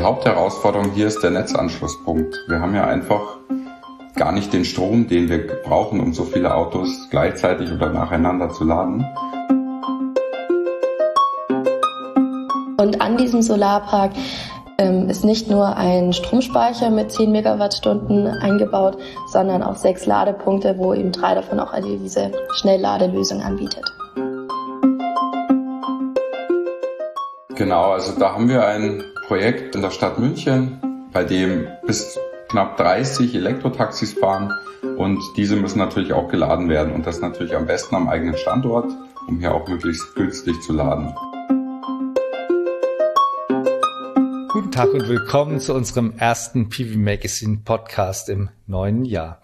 Die Hauptherausforderung hier ist der Netzanschlusspunkt. Wir haben ja einfach gar nicht den Strom, den wir brauchen, um so viele Autos gleichzeitig oder nacheinander zu laden. Und an diesem Solarpark ähm, ist nicht nur ein Stromspeicher mit 10 Megawattstunden eingebaut, sondern auch sechs Ladepunkte, wo eben drei davon auch also diese Schnellladelösung anbietet. Genau, also da haben wir ein Projekt in der Stadt München, bei dem bis knapp 30 Elektrotaxis fahren und diese müssen natürlich auch geladen werden und das natürlich am besten am eigenen Standort, um hier auch möglichst günstig zu laden. Guten Tag und willkommen zu unserem ersten PV Magazine Podcast im neuen Jahr.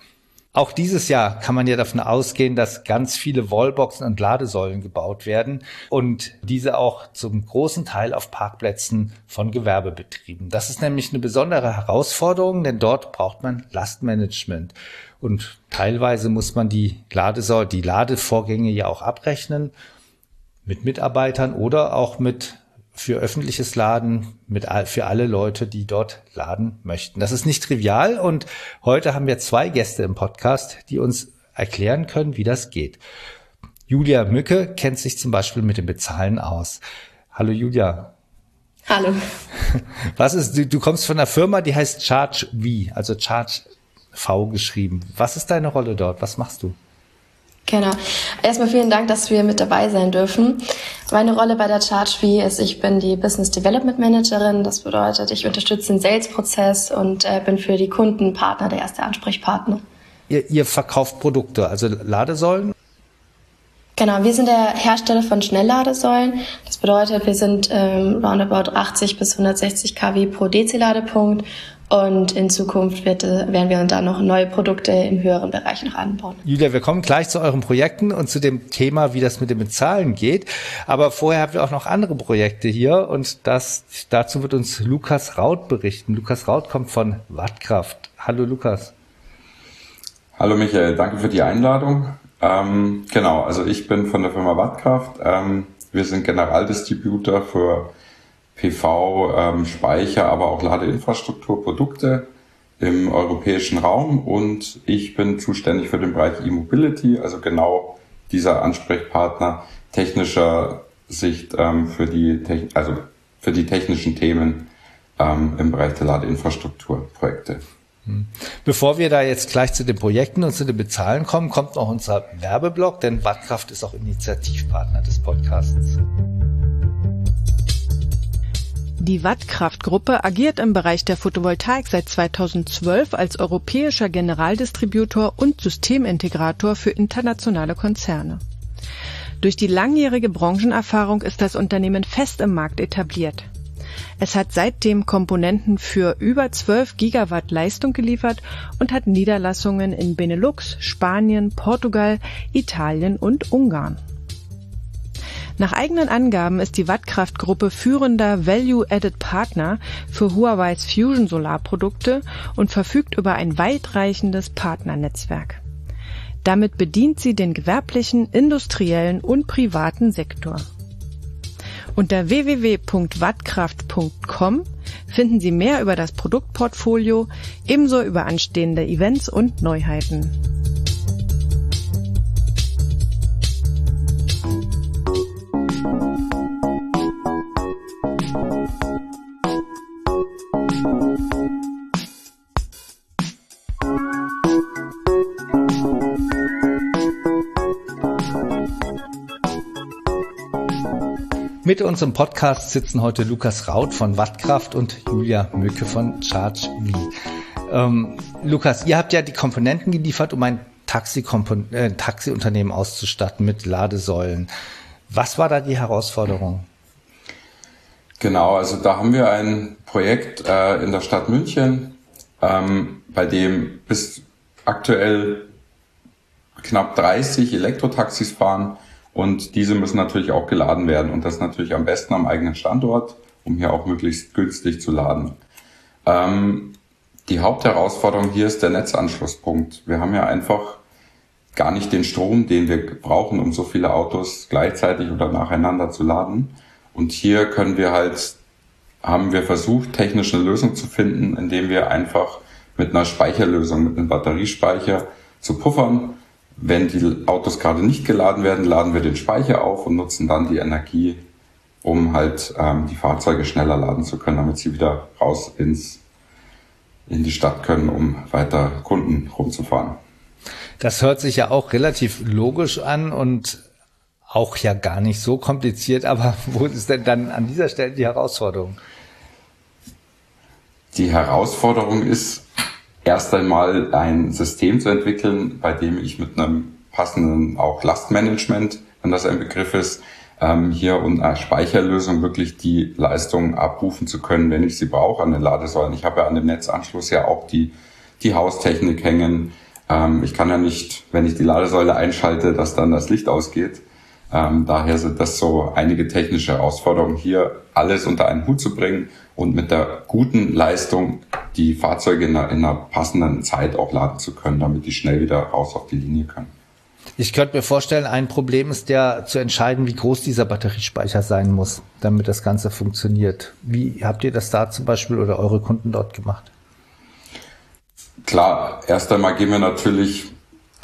Auch dieses Jahr kann man ja davon ausgehen, dass ganz viele Wallboxen und Ladesäulen gebaut werden und diese auch zum großen Teil auf Parkplätzen von Gewerbebetrieben. Das ist nämlich eine besondere Herausforderung, denn dort braucht man Lastmanagement. Und teilweise muss man die Ladesäule, die Ladevorgänge ja auch abrechnen mit Mitarbeitern oder auch mit für öffentliches Laden mit für alle Leute, die dort laden möchten. Das ist nicht trivial und heute haben wir zwei Gäste im Podcast, die uns erklären können, wie das geht. Julia Mücke kennt sich zum Beispiel mit dem Bezahlen aus. Hallo Julia. Hallo. Was ist, du, du kommst von einer Firma, die heißt Charge V, also Charge V geschrieben. Was ist deine Rolle dort? Was machst du? Genau. Erstmal vielen Dank, dass wir mit dabei sein dürfen. Meine Rolle bei der ChargeV ist, ich bin die Business Development Managerin. Das bedeutet, ich unterstütze den Sales-Prozess und äh, bin für die Kunden, Partner der erste Ansprechpartner. Ihr, ihr verkauft Produkte, also Ladesäulen? Genau, wir sind der Hersteller von Schnellladesäulen. Das bedeutet, wir sind ähm, roundabout 80 bis 160 kW pro DC-Ladepunkt und in Zukunft wird, äh, werden wir da noch neue Produkte im höheren Bereich noch anbauen. Julia, wir kommen gleich zu euren Projekten und zu dem Thema, wie das mit dem Bezahlen geht. Aber vorher habt ihr auch noch andere Projekte hier und das, dazu wird uns Lukas Raut berichten. Lukas Raut kommt von Wattkraft. Hallo Lukas. Hallo Michael, danke für die Einladung. Ähm, genau, also ich bin von der Firma Wattkraft. Ähm, wir sind Generaldistributor für PV, ähm, Speicher, aber auch Ladeinfrastrukturprodukte im europäischen Raum und ich bin zuständig für den Bereich E-Mobility, also genau dieser Ansprechpartner technischer Sicht ähm, für die also für die technischen Themen ähm, im Bereich der Ladeinfrastrukturprojekte. Hm. Bevor wir da jetzt gleich zu den Projekten und zu den Bezahlen kommen, kommt noch unser Werbeblock, denn Wattkraft ist auch Initiativpartner des Podcasts. Die Wattkraft-Gruppe agiert im Bereich der Photovoltaik seit 2012 als europäischer Generaldistributor und Systemintegrator für internationale Konzerne. Durch die langjährige Branchenerfahrung ist das Unternehmen fest im Markt etabliert. Es hat seitdem Komponenten für über 12 Gigawatt Leistung geliefert und hat Niederlassungen in Benelux, Spanien, Portugal, Italien und Ungarn. Nach eigenen Angaben ist die Wattkraft-Gruppe führender Value-Added Partner für Huawei's Fusion Solarprodukte und verfügt über ein weitreichendes Partnernetzwerk. Damit bedient sie den gewerblichen, industriellen und privaten Sektor. Unter www.wattkraft.com finden Sie mehr über das Produktportfolio, ebenso über anstehende Events und Neuheiten. Mit uns im Podcast sitzen heute Lukas Raut von Wattkraft und Julia Mücke von Charge V. Ähm, Lukas, ihr habt ja die Komponenten geliefert, um ein Taxi äh, Taxiunternehmen auszustatten mit Ladesäulen. Was war da die Herausforderung? Genau, also da haben wir ein Projekt äh, in der Stadt München, ähm, bei dem bis aktuell knapp 30 Elektrotaxis fahren und diese müssen natürlich auch geladen werden und das natürlich am besten am eigenen Standort, um hier auch möglichst günstig zu laden. Ähm, die Hauptherausforderung hier ist der Netzanschlusspunkt. Wir haben ja einfach gar nicht den Strom, den wir brauchen, um so viele Autos gleichzeitig oder nacheinander zu laden. Und hier können wir halt haben wir versucht, technisch eine Lösung zu finden, indem wir einfach mit einer Speicherlösung, mit einem Batteriespeicher zu puffern. Wenn die Autos gerade nicht geladen werden, laden wir den Speicher auf und nutzen dann die Energie, um halt ähm, die Fahrzeuge schneller laden zu können, damit sie wieder raus ins, in die Stadt können, um weiter Kunden rumzufahren. Das hört sich ja auch relativ logisch an und auch ja gar nicht so kompliziert, aber wo ist denn dann an dieser Stelle die Herausforderung? Die Herausforderung ist, erst einmal ein System zu entwickeln, bei dem ich mit einem passenden auch Lastmanagement, wenn das ein Begriff ist, ähm, hier und eine Speicherlösung wirklich die Leistung abrufen zu können, wenn ich sie brauche an den Ladesäulen. Ich habe ja an dem Netzanschluss ja auch die, die Haustechnik hängen. Ähm, ich kann ja nicht, wenn ich die Ladesäule einschalte, dass dann das Licht ausgeht. Ähm, daher sind das so einige technische Herausforderungen, hier alles unter einen Hut zu bringen und mit der guten Leistung die Fahrzeuge in einer, in einer passenden Zeit auch laden zu können, damit die schnell wieder raus auf die Linie können. Ich könnte mir vorstellen, ein Problem ist ja zu entscheiden, wie groß dieser Batteriespeicher sein muss, damit das Ganze funktioniert. Wie habt ihr das da zum Beispiel oder eure Kunden dort gemacht? Klar, erst einmal gehen wir natürlich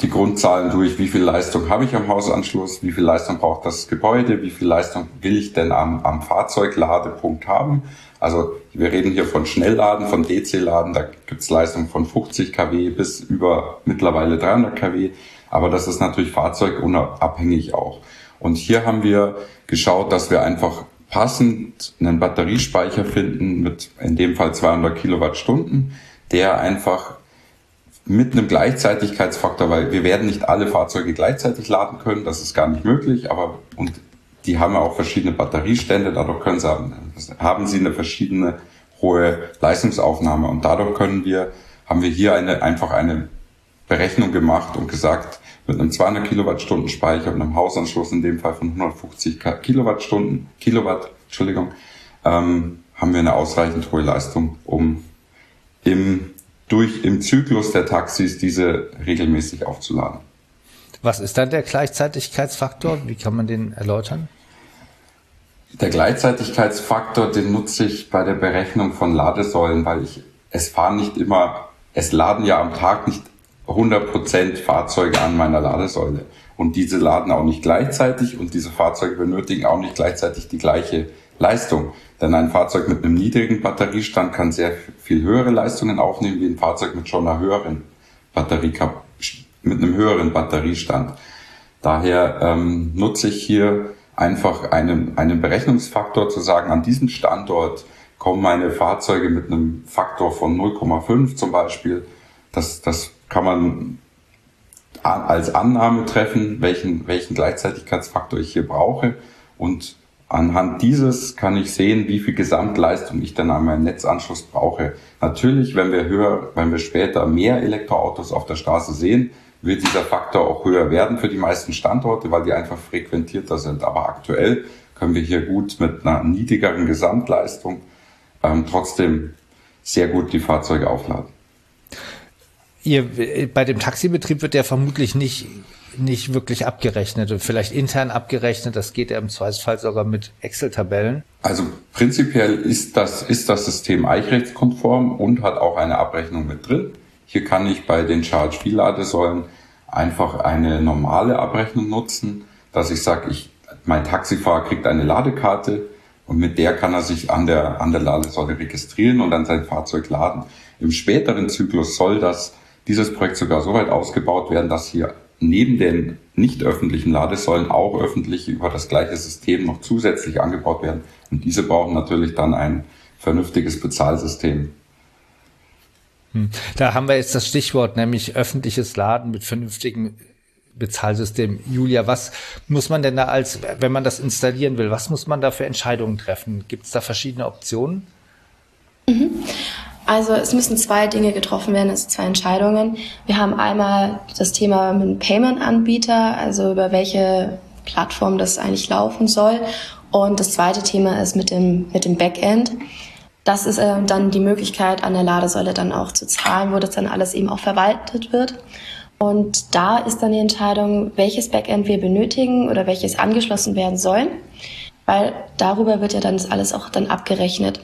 die Grundzahlen durch, wie viel Leistung habe ich am Hausanschluss, wie viel Leistung braucht das Gebäude, wie viel Leistung will ich denn am, am Fahrzeugladepunkt haben. Also wir reden hier von Schnellladen, von DC-Laden, da gibt es Leistung von 50 kW bis über mittlerweile 300 kW, aber das ist natürlich fahrzeugunabhängig auch. Und hier haben wir geschaut, dass wir einfach passend einen Batteriespeicher finden mit in dem Fall 200 Kilowattstunden, der einfach mit einem Gleichzeitigkeitsfaktor, weil wir werden nicht alle Fahrzeuge gleichzeitig laden können, das ist gar nicht möglich, aber und die haben ja auch verschiedene Batteriestände, dadurch können sie, haben sie eine verschiedene hohe Leistungsaufnahme und dadurch können wir, haben wir hier eine, einfach eine Berechnung gemacht und gesagt, mit einem 200 Kilowattstunden Speicher und einem Hausanschluss in dem Fall von 150 Kilowattstunden, Kilowatt, Entschuldigung, ähm, haben wir eine ausreichend hohe Leistung, um im durch im Zyklus der Taxis diese regelmäßig aufzuladen. Was ist dann der Gleichzeitigkeitsfaktor? Wie kann man den erläutern? Der Gleichzeitigkeitsfaktor, den nutze ich bei der Berechnung von Ladesäulen, weil ich, es fahren nicht immer, es laden ja am Tag nicht 100% Fahrzeuge an meiner Ladesäule. Und diese laden auch nicht gleichzeitig und diese Fahrzeuge benötigen auch nicht gleichzeitig die gleiche Leistung. Denn ein Fahrzeug mit einem niedrigen Batteriestand kann sehr viel höhere Leistungen aufnehmen wie ein Fahrzeug mit schon einer höheren Batterie, mit einem höheren Batteriestand. Daher ähm, nutze ich hier einfach einen, einen Berechnungsfaktor zu sagen, an diesem Standort kommen meine Fahrzeuge mit einem Faktor von 0,5 zum Beispiel. Das, das kann man als Annahme treffen, welchen, welchen Gleichzeitigkeitsfaktor ich hier brauche. Und Anhand dieses kann ich sehen, wie viel Gesamtleistung ich dann an meinem Netzanschluss brauche. Natürlich, wenn wir höher, wenn wir später mehr Elektroautos auf der Straße sehen, wird dieser Faktor auch höher werden für die meisten Standorte, weil die einfach frequentierter sind. Aber aktuell können wir hier gut mit einer niedrigeren Gesamtleistung ähm, trotzdem sehr gut die Fahrzeuge aufladen. Ihr, bei dem Taxibetrieb wird ja vermutlich nicht nicht wirklich abgerechnet und vielleicht intern abgerechnet. Das geht ja im Zweifelsfall sogar mit Excel-Tabellen. Also prinzipiell ist das, ist das System eichrechtskonform und hat auch eine Abrechnung mit drin. Hier kann ich bei den Charge-Fee-Ladesäulen einfach eine normale Abrechnung nutzen, dass ich sage, ich, mein Taxifahrer kriegt eine Ladekarte und mit der kann er sich an der, an der Ladesäule registrieren und dann sein Fahrzeug laden. Im späteren Zyklus soll das, dieses Projekt sogar so weit ausgebaut werden, dass hier neben den nicht öffentlichen Ladesäulen auch öffentlich über das gleiche System noch zusätzlich angebaut werden. Und diese brauchen natürlich dann ein vernünftiges Bezahlsystem. Hm. Da haben wir jetzt das Stichwort, nämlich öffentliches Laden mit vernünftigen Bezahlsystem. Julia, was muss man denn da als, wenn man das installieren will, was muss man da für Entscheidungen treffen? Gibt es da verschiedene Optionen? Mhm. Also es müssen zwei Dinge getroffen werden, also zwei Entscheidungen. Wir haben einmal das Thema mit dem Payment-Anbieter, also über welche Plattform das eigentlich laufen soll. Und das zweite Thema ist mit dem, mit dem Backend. Das ist äh, dann die Möglichkeit, an der Ladesäule dann auch zu zahlen, wo das dann alles eben auch verwaltet wird. Und da ist dann die Entscheidung, welches Backend wir benötigen oder welches angeschlossen werden soll, weil darüber wird ja dann das alles auch dann abgerechnet.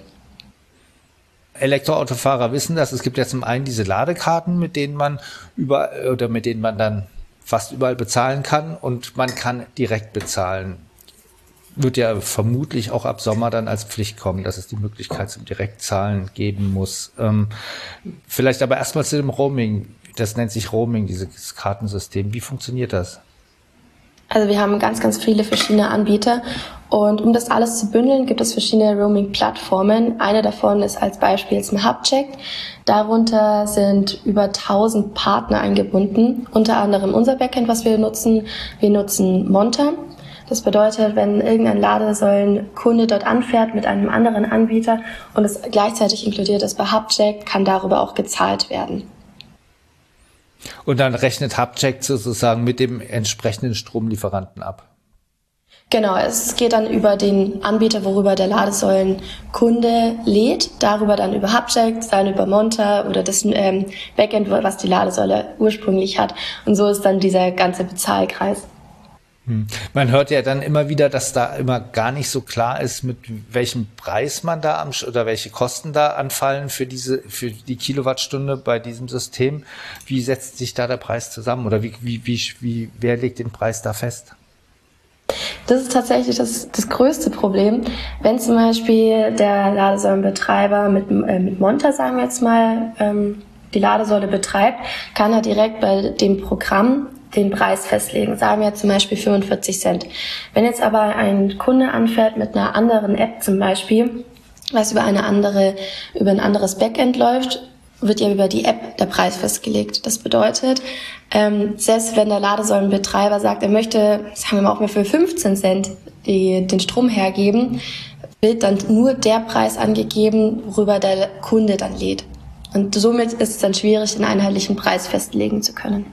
Elektroautofahrer wissen das. Es gibt ja zum einen diese Ladekarten, mit denen man über oder mit denen man dann fast überall bezahlen kann und man kann direkt bezahlen. Wird ja vermutlich auch ab Sommer dann als Pflicht kommen, dass es die Möglichkeit zum Direktzahlen geben muss. Ähm, vielleicht aber erstmal zu dem Roaming. Das nennt sich Roaming, dieses Kartensystem. Wie funktioniert das? Also wir haben ganz, ganz viele verschiedene Anbieter und um das alles zu bündeln, gibt es verschiedene Roaming-Plattformen. Eine davon ist als Beispiel ein Hubcheck. Darunter sind über 1000 Partner eingebunden, unter anderem unser Backend, was wir nutzen. Wir nutzen Monta. Das bedeutet, wenn irgendein Ladesäulenkunde dort anfährt mit einem anderen Anbieter und es gleichzeitig inkludiert ist bei Hubcheck, kann darüber auch gezahlt werden. Und dann rechnet Hubcheck sozusagen mit dem entsprechenden Stromlieferanten ab. Genau, es geht dann über den Anbieter, worüber der Ladesäulenkunde lädt, darüber dann über Hubcheck, dann über Monta oder das ähm, Backend, was die Ladesäule ursprünglich hat. Und so ist dann dieser ganze Bezahlkreis. Hm. Man hört ja dann immer wieder, dass da immer gar nicht so klar ist, mit welchem Preis man da am oder welche Kosten da anfallen für diese für die Kilowattstunde bei diesem System. Wie setzt sich da der Preis zusammen oder wie wie wie, wie wer legt den Preis da fest? Das ist tatsächlich das, das größte Problem. Wenn zum Beispiel der Ladesäulenbetreiber mit, äh, mit Monta, sagen wir jetzt mal, ähm, die Ladesäule betreibt, kann er direkt bei dem Programm den Preis festlegen. Sagen wir zum Beispiel 45 Cent. Wenn jetzt aber ein Kunde anfährt mit einer anderen App zum Beispiel, was über eine andere, über ein anderes Backend läuft, wird ja über die App der Preis festgelegt. Das bedeutet, ähm, selbst wenn der Ladesäulenbetreiber sagt, er möchte, sagen wir mal auch mal für 15 Cent die, den Strom hergeben, wird dann nur der Preis angegeben, worüber der Kunde dann lädt. Und somit ist es dann schwierig, den einheitlichen Preis festlegen zu können.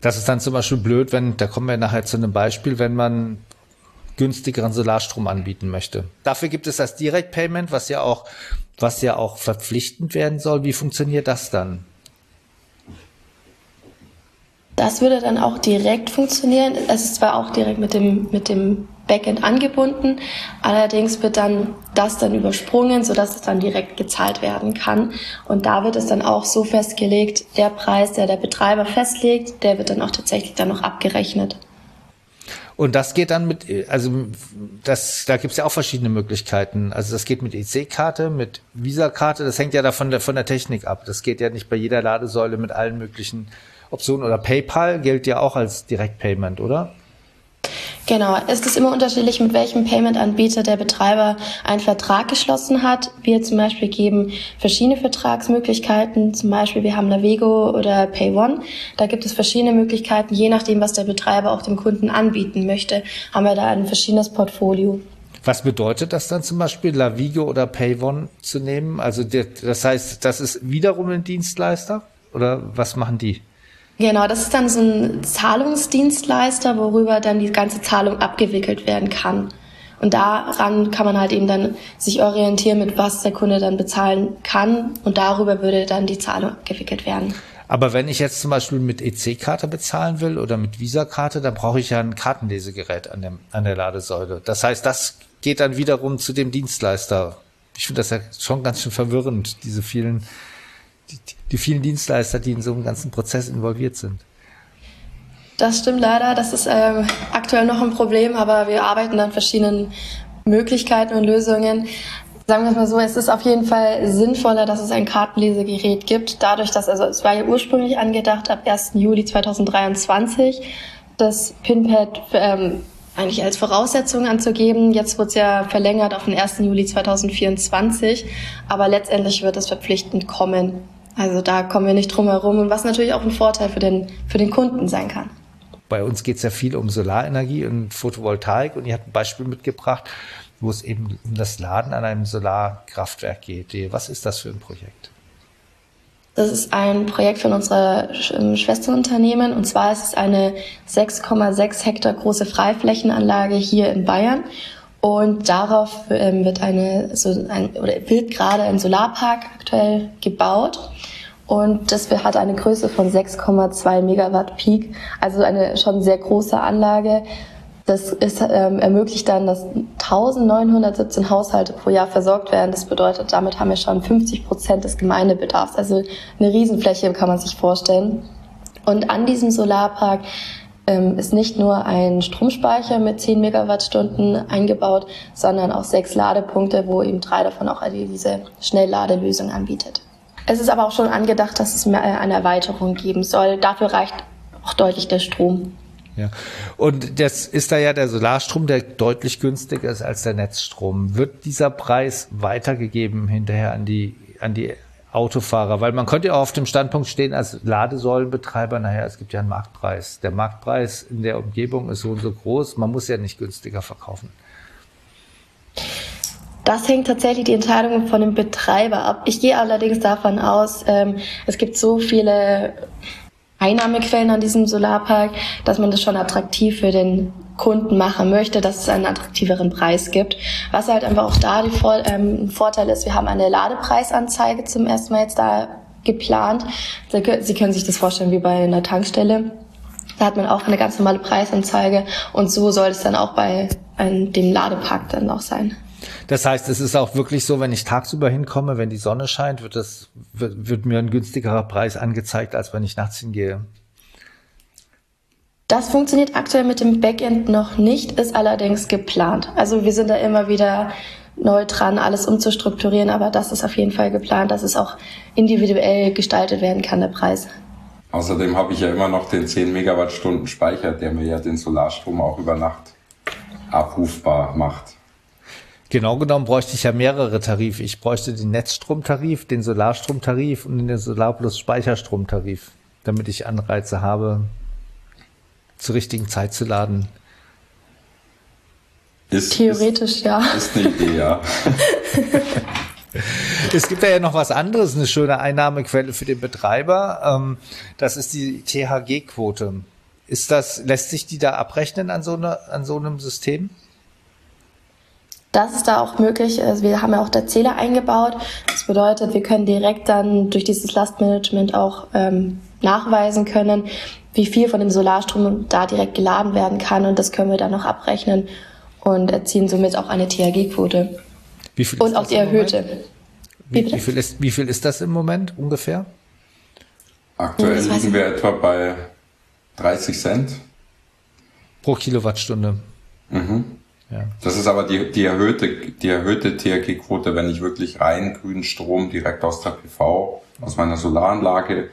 Das ist dann zum Beispiel blöd, wenn, da kommen wir nachher zu einem Beispiel, wenn man günstigeren Solarstrom anbieten möchte. Dafür gibt es das Direct Payment, was ja auch, was ja auch verpflichtend werden soll. Wie funktioniert das dann? Das würde dann auch direkt funktionieren. Es ist zwar auch direkt mit dem, mit dem Backend angebunden, allerdings wird dann das dann übersprungen, sodass es dann direkt gezahlt werden kann. Und da wird es dann auch so festgelegt, der Preis, der der Betreiber festlegt, der wird dann auch tatsächlich dann noch abgerechnet. Und das geht dann mit, also das, da gibt's ja auch verschiedene Möglichkeiten. Also das geht mit EC-Karte, mit Visa-Karte, das hängt ja davon von der Technik ab. Das geht ja nicht bei jeder Ladesäule mit allen möglichen Optionen. Oder PayPal gilt ja auch als Direktpayment, oder? Genau, es ist immer unterschiedlich, mit welchem Payment-Anbieter der Betreiber einen Vertrag geschlossen hat. Wir zum Beispiel geben verschiedene Vertragsmöglichkeiten. Zum Beispiel wir haben Navego oder PayOne. Da gibt es verschiedene Möglichkeiten, je nachdem, was der Betreiber auch dem Kunden anbieten möchte, haben wir da ein verschiedenes Portfolio. Was bedeutet das dann zum Beispiel, Lavigo oder PayOne zu nehmen? Also das heißt, das ist wiederum ein Dienstleister oder was machen die? Genau, das ist dann so ein Zahlungsdienstleister, worüber dann die ganze Zahlung abgewickelt werden kann. Und daran kann man halt eben dann sich orientieren, mit was der Kunde dann bezahlen kann. Und darüber würde dann die Zahlung abgewickelt werden. Aber wenn ich jetzt zum Beispiel mit EC-Karte bezahlen will oder mit Visa-Karte, dann brauche ich ja ein Kartenlesegerät an, dem, an der Ladesäule. Das heißt, das geht dann wiederum zu dem Dienstleister. Ich finde das ja schon ganz schön verwirrend, diese vielen die, die vielen Dienstleister, die in so einem ganzen Prozess involviert sind. Das stimmt leider. Das ist ähm, aktuell noch ein Problem, aber wir arbeiten an verschiedenen Möglichkeiten und Lösungen. Sagen wir es mal so, es ist auf jeden Fall sinnvoller, dass es ein Kartenlesegerät gibt. Dadurch, dass, also es war ja ursprünglich angedacht ab 1. Juli 2023, das PIN-Pad ähm, eigentlich als Voraussetzung anzugeben. Jetzt wird es ja verlängert auf den 1. Juli 2024, aber letztendlich wird es verpflichtend kommen. Also da kommen wir nicht drum herum und was natürlich auch ein Vorteil für den, für den Kunden sein kann. Bei uns geht es ja viel um Solarenergie und Photovoltaik und ihr habt ein Beispiel mitgebracht, wo es eben um das Laden an einem Solarkraftwerk geht. Was ist das für ein Projekt? Das ist ein Projekt von unserer ähm, Schwesterunternehmen und zwar ist es eine 6,6 Hektar große Freiflächenanlage hier in Bayern und darauf ähm, wird eine so ein, oder wird gerade ein Solarpark aktuell gebaut und das hat eine Größe von 6,2 Megawatt Peak, also eine schon sehr große Anlage. Das ist, ähm, ermöglicht dann, dass 1917 Haushalte pro Jahr versorgt werden. Das bedeutet, damit haben wir schon 50 Prozent des Gemeindebedarfs. Also eine Riesenfläche kann man sich vorstellen. Und an diesem Solarpark ähm, ist nicht nur ein Stromspeicher mit 10 Megawattstunden eingebaut, sondern auch sechs Ladepunkte, wo eben drei davon auch diese Schnellladelösung anbietet. Es ist aber auch schon angedacht, dass es eine Erweiterung geben soll. Dafür reicht auch deutlich der Strom. Ja. Und das ist da ja der Solarstrom, der deutlich günstiger ist als der Netzstrom. Wird dieser Preis weitergegeben hinterher an die, an die Autofahrer, weil man könnte ja auch auf dem Standpunkt stehen als Ladesäulenbetreiber, naja, es gibt ja einen Marktpreis. Der Marktpreis in der Umgebung ist so und so groß, man muss ja nicht günstiger verkaufen. Das hängt tatsächlich die Entscheidung von dem Betreiber ab. Ich gehe allerdings davon aus, ähm, es gibt so viele Einnahmequellen an diesem Solarpark, dass man das schon attraktiv für den Kunden machen möchte, dass es einen attraktiveren Preis gibt. Was halt einfach auch da die Vor ähm, Vorteil ist, wir haben eine Ladepreisanzeige zum ersten Mal jetzt da geplant. Sie können sich das vorstellen wie bei einer Tankstelle. Da hat man auch eine ganz normale Preisanzeige und so soll es dann auch bei dem Ladepark dann auch sein. Das heißt, es ist auch wirklich so, wenn ich tagsüber hinkomme, wenn die Sonne scheint, wird, das, wird, wird mir ein günstigerer Preis angezeigt, als wenn ich nachts hingehe. Das funktioniert aktuell mit dem Backend noch nicht, ist allerdings geplant. Also wir sind da immer wieder neu dran, alles umzustrukturieren, aber das ist auf jeden Fall geplant, dass es auch individuell gestaltet werden kann, der Preis. Außerdem habe ich ja immer noch den 10 Megawattstunden Speicher, der mir ja den Solarstrom auch über Nacht abrufbar macht. Genau genommen bräuchte ich ja mehrere Tarife. Ich bräuchte den Netzstromtarif, den Solarstromtarif und den Solar plus Speicherstromtarif, damit ich Anreize habe, zur richtigen Zeit zu laden. Ist, Theoretisch ist, ja. Ist eine Idee, ja. es gibt ja noch was anderes, eine schöne Einnahmequelle für den Betreiber. Ähm, das ist die THG-Quote. Ist das, lässt sich die da abrechnen an so, eine, an so einem System? Das ist da auch möglich. Also wir haben ja auch der Zähler eingebaut. Das bedeutet, wir können direkt dann durch dieses Lastmanagement auch ähm, nachweisen können, wie viel von dem Solarstrom da direkt geladen werden kann. Und das können wir dann noch abrechnen und erzielen somit auch eine THG-Quote. Wie viel und auch die erhöhte. Wie, wie, viel ist, wie viel ist das im Moment ungefähr? Aktuell liegen wir etwa bei 30 Cent. Pro Kilowattstunde. Mhm. Ja. Das ist aber die, die erhöhte, die erhöhte THG-Quote, wenn ich wirklich rein grünen Strom direkt aus der PV, aus meiner Solaranlage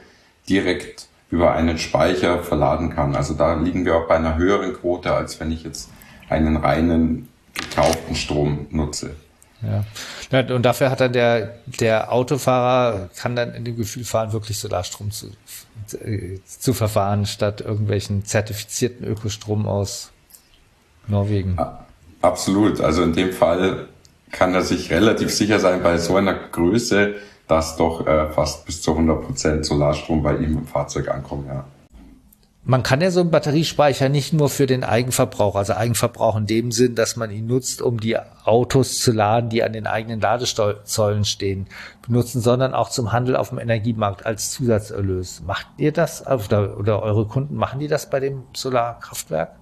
direkt über einen Speicher verladen kann. Also da liegen wir auch bei einer höheren Quote, als wenn ich jetzt einen reinen gekauften Strom nutze. Ja. Und dafür hat dann der, der Autofahrer, kann dann in dem Gefühl fahren, wirklich Solarstrom zu, zu verfahren, statt irgendwelchen zertifizierten Ökostrom aus Norwegen. Absolut. Also in dem Fall kann er sich relativ sicher sein, bei so einer Größe, dass doch äh, fast bis zu 100 Prozent Solarstrom bei ihm im Fahrzeug ankommt. Ja. Man kann ja so einen Batteriespeicher nicht nur für den Eigenverbrauch, also Eigenverbrauch in dem Sinn, dass man ihn nutzt, um die Autos zu laden, die an den eigenen Ladezollen stehen, benutzen, sondern auch zum Handel auf dem Energiemarkt als Zusatzerlös. Macht ihr das oder eure Kunden, machen die das bei dem Solarkraftwerk?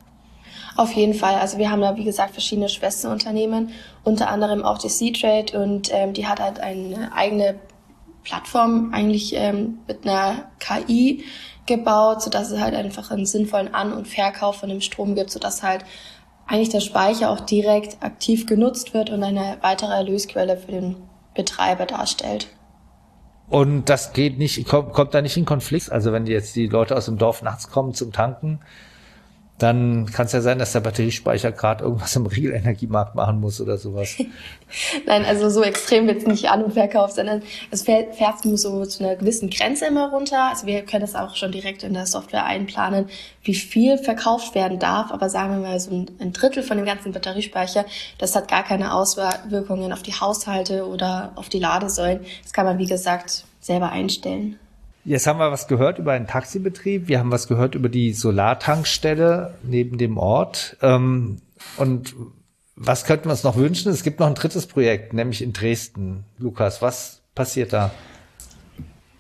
Auf jeden Fall. Also wir haben da, wie gesagt, verschiedene Schwesterunternehmen, unter anderem auch die C-Trade und ähm, die hat halt eine eigene Plattform eigentlich ähm, mit einer KI gebaut, sodass es halt einfach einen sinnvollen An- und Verkauf von dem Strom gibt, sodass halt eigentlich der Speicher auch direkt aktiv genutzt wird und eine weitere Erlösquelle für den Betreiber darstellt. Und das geht nicht, kommt, kommt da nicht in Konflikt. Also wenn jetzt die Leute aus dem Dorf nachts kommen zum Tanken, dann kann es ja sein, dass der Batteriespeicher gerade irgendwas im Real-Energiemarkt machen muss oder sowas. Nein, also so extrem wird es nicht an- und verkauft, sondern es fährt, fährt nur so zu einer gewissen Grenze immer runter. Also wir können das auch schon direkt in der Software einplanen, wie viel verkauft werden darf. Aber sagen wir mal so ein Drittel von dem ganzen Batteriespeicher, das hat gar keine Auswirkungen auf die Haushalte oder auf die Ladesäulen. Das kann man, wie gesagt, selber einstellen. Jetzt haben wir was gehört über einen Taxibetrieb. Wir haben was gehört über die Solartankstelle neben dem Ort. Ähm, und was könnten wir uns noch wünschen? Es gibt noch ein drittes Projekt, nämlich in Dresden. Lukas, was passiert da?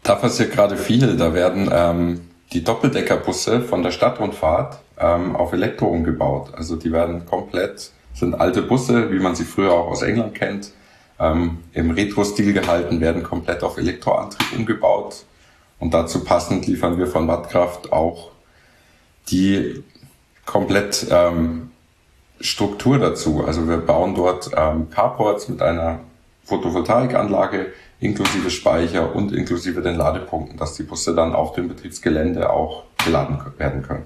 Da passiert gerade viel. Da werden ähm, die Doppeldeckerbusse von der Stadtrundfahrt ähm, auf Elektro umgebaut. Also die werden komplett, sind alte Busse, wie man sie früher auch aus England kennt, ähm, im Retro-Stil gehalten, werden komplett auf Elektroantrieb umgebaut. Und dazu passend liefern wir von Wattkraft auch die komplett ähm, Struktur dazu. Also wir bauen dort ähm, Carports mit einer Photovoltaikanlage inklusive Speicher und inklusive den Ladepunkten, dass die Busse dann auf dem Betriebsgelände auch geladen werden können.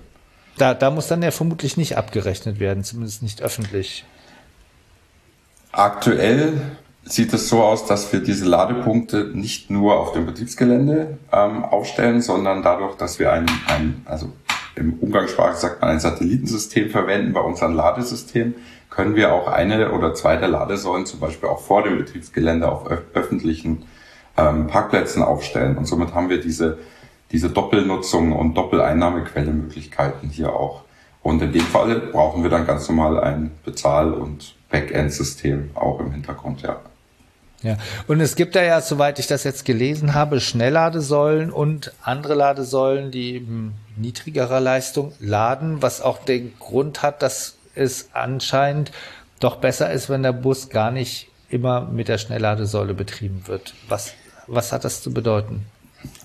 Da, da muss dann ja vermutlich nicht abgerechnet werden, zumindest nicht öffentlich. Aktuell sieht es so aus, dass wir diese Ladepunkte nicht nur auf dem Betriebsgelände ähm, aufstellen, sondern dadurch, dass wir ein, ein also im Umgangssprache sagt man ein Satellitensystem verwenden bei unserem Ladesystem, können wir auch eine oder zwei der Ladesäulen zum Beispiel auch vor dem Betriebsgelände auf öffentlichen ähm, Parkplätzen aufstellen. Und somit haben wir diese, diese Doppelnutzung und Doppeleinnahmequelle-Möglichkeiten hier auch. Und in dem Fall brauchen wir dann ganz normal ein Bezahl- und Backend-System auch im Hintergrund, ja. Ja, und es gibt da ja, soweit ich das jetzt gelesen habe, Schnellladesäulen und andere Ladesäulen, die eben niedrigerer Leistung laden, was auch den Grund hat, dass es anscheinend doch besser ist, wenn der Bus gar nicht immer mit der Schnellladesäule betrieben wird. Was, was hat das zu bedeuten?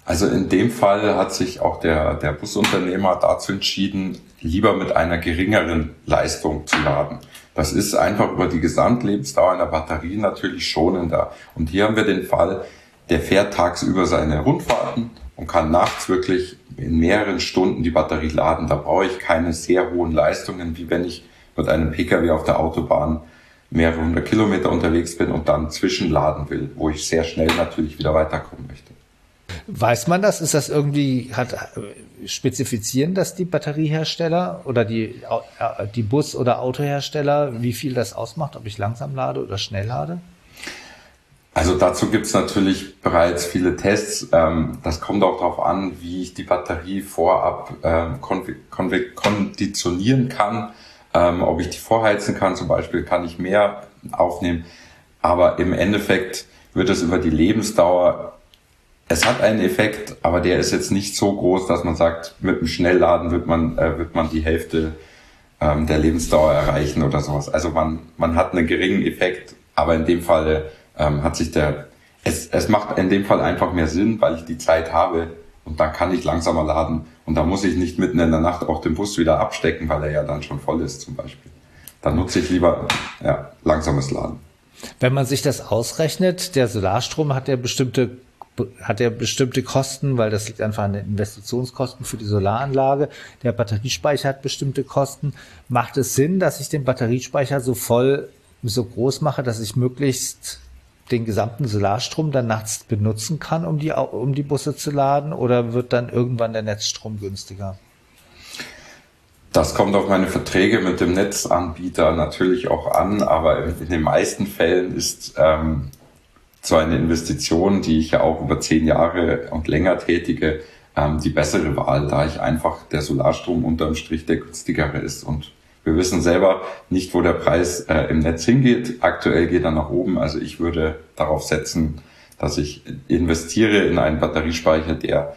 Also in dem Fall hat sich auch der, der Busunternehmer dazu entschieden, lieber mit einer geringeren Leistung zu laden. Das ist einfach über die Gesamtlebensdauer einer Batterie natürlich schonender. Und hier haben wir den Fall, der fährt tagsüber seine Rundfahrten und kann nachts wirklich in mehreren Stunden die Batterie laden. Da brauche ich keine sehr hohen Leistungen, wie wenn ich mit einem Pkw auf der Autobahn mehrere hundert Kilometer unterwegs bin und dann zwischenladen will, wo ich sehr schnell natürlich wieder weiterkommen möchte. Weiß man das? Ist das irgendwie, hat, spezifizieren das die Batteriehersteller oder die, äh, die Bus- oder Autohersteller, wie viel das ausmacht, ob ich langsam lade oder schnell lade? Also dazu gibt's natürlich bereits viele Tests. Ähm, das kommt auch darauf an, wie ich die Batterie vorab ähm, konditionieren kann. Ähm, ob ich die vorheizen kann, zum Beispiel, kann ich mehr aufnehmen. Aber im Endeffekt wird es über die Lebensdauer es hat einen Effekt, aber der ist jetzt nicht so groß, dass man sagt, mit einem Schnellladen wird man, äh, wird man die Hälfte ähm, der Lebensdauer erreichen oder sowas. Also man, man hat einen geringen Effekt, aber in dem Fall ähm, hat sich der, es, es macht in dem Fall einfach mehr Sinn, weil ich die Zeit habe und dann kann ich langsamer laden und da muss ich nicht mitten in der Nacht auch den Bus wieder abstecken, weil er ja dann schon voll ist zum Beispiel. Dann nutze ich lieber ja, langsames Laden. Wenn man sich das ausrechnet, der Solarstrom hat ja bestimmte hat er bestimmte Kosten, weil das liegt einfach an den Investitionskosten für die Solaranlage. Der Batteriespeicher hat bestimmte Kosten. Macht es Sinn, dass ich den Batteriespeicher so voll, so groß mache, dass ich möglichst den gesamten Solarstrom dann nachts benutzen kann, um die, um die Busse zu laden? Oder wird dann irgendwann der Netzstrom günstiger? Das kommt auf meine Verträge mit dem Netzanbieter natürlich auch an, aber in den meisten Fällen ist ähm, so eine Investition, die ich ja auch über zehn Jahre und länger tätige, ähm, die bessere Wahl, da ich einfach der Solarstrom unterm Strich der günstigere ist. Und wir wissen selber nicht, wo der Preis äh, im Netz hingeht. Aktuell geht er nach oben. Also ich würde darauf setzen, dass ich investiere in einen Batteriespeicher, der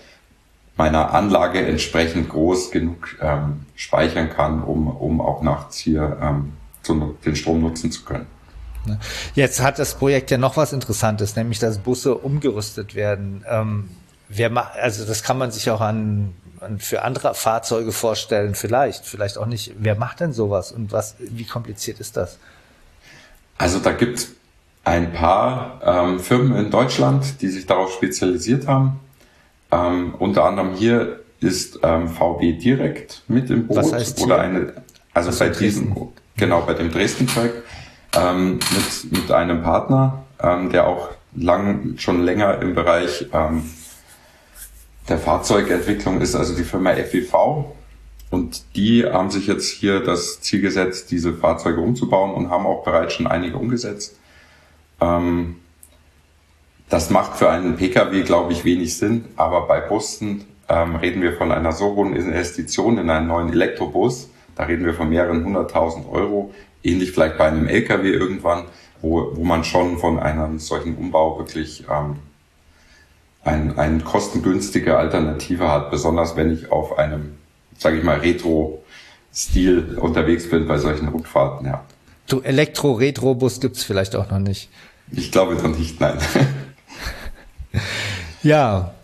meiner Anlage entsprechend groß genug ähm, speichern kann, um, um auch nachts hier ähm, zu, den Strom nutzen zu können. Ne? Jetzt hat das Projekt ja noch was Interessantes, nämlich dass Busse umgerüstet werden. Ähm, wer macht, also das kann man sich auch an, an für andere Fahrzeuge vorstellen, vielleicht, vielleicht auch nicht. Wer macht denn sowas und was, wie kompliziert ist das? Also da gibt ein paar ähm, Firmen in Deutschland, die sich darauf spezialisiert haben. Ähm, unter anderem hier ist ähm, VW direkt mit im Boot Was heißt oder eine, also bei diesem, genau bei dem Dresden-Projekt ähm, mit, mit einem Partner, ähm, der auch lang, schon länger im Bereich ähm, der Fahrzeugentwicklung ist, also die Firma FEV. Und die haben sich jetzt hier das Ziel gesetzt, diese Fahrzeuge umzubauen und haben auch bereits schon einige umgesetzt. Ähm, das macht für einen Pkw, glaube ich, wenig Sinn, aber bei Bussen ähm, reden wir von einer so hohen Investition in einen neuen Elektrobus. Da reden wir von mehreren hunderttausend Euro, ähnlich vielleicht bei einem LKW irgendwann, wo, wo man schon von einem solchen Umbau wirklich ähm, ein, ein kostengünstige Alternative hat, besonders wenn ich auf einem, sage ich mal, Retro-Stil unterwegs bin bei solchen Rundfahrten, ja. Du Elektro-Retro-Bus gibt's vielleicht auch noch nicht. Ich glaube noch nicht, nein. ja,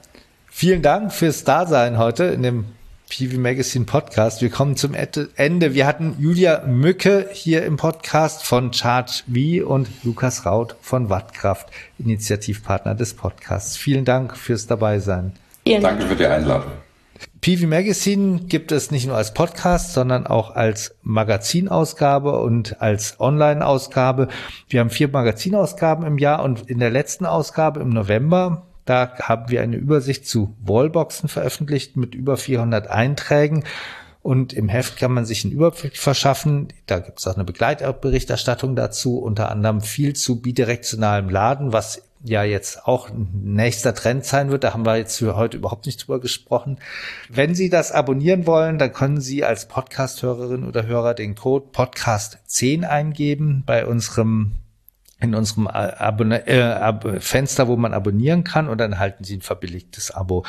vielen Dank fürs Dasein heute in dem PV Magazine Podcast. Wir kommen zum Ende. Wir hatten Julia Mücke hier im Podcast von Charge V und Lukas Raut von Wattkraft, Initiativpartner des Podcasts. Vielen Dank fürs Dabeisein. Vielen Danke für die Einladung. PV Magazine gibt es nicht nur als Podcast, sondern auch als Magazinausgabe und als Online-Ausgabe. Wir haben vier Magazinausgaben im Jahr und in der letzten Ausgabe im November da haben wir eine Übersicht zu Wallboxen veröffentlicht mit über 400 Einträgen. Und im Heft kann man sich einen Überblick verschaffen. Da gibt es auch eine Begleitberichterstattung dazu, unter anderem viel zu bidirektionalem Laden, was ja jetzt auch ein nächster Trend sein wird. Da haben wir jetzt für heute überhaupt nicht drüber gesprochen. Wenn Sie das abonnieren wollen, dann können Sie als Podcast-Hörerin oder Hörer den Code Podcast 10 eingeben bei unserem in unserem Abonne äh, Ab Fenster, wo man abonnieren kann und dann halten Sie ein verbilligtes Abo.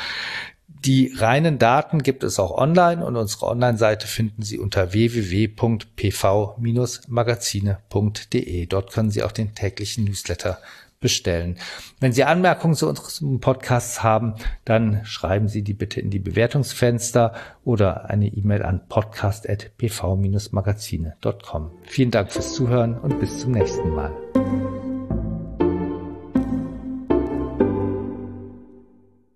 Die reinen Daten gibt es auch online und unsere Online-Seite finden Sie unter www.pv-magazine.de. Dort können Sie auch den täglichen Newsletter bestellen. Wenn Sie Anmerkungen zu unserem Podcast haben, dann schreiben Sie die bitte in die Bewertungsfenster oder eine E-Mail an podcast.pv-magazine.com. Vielen Dank fürs Zuhören und bis zum nächsten Mal.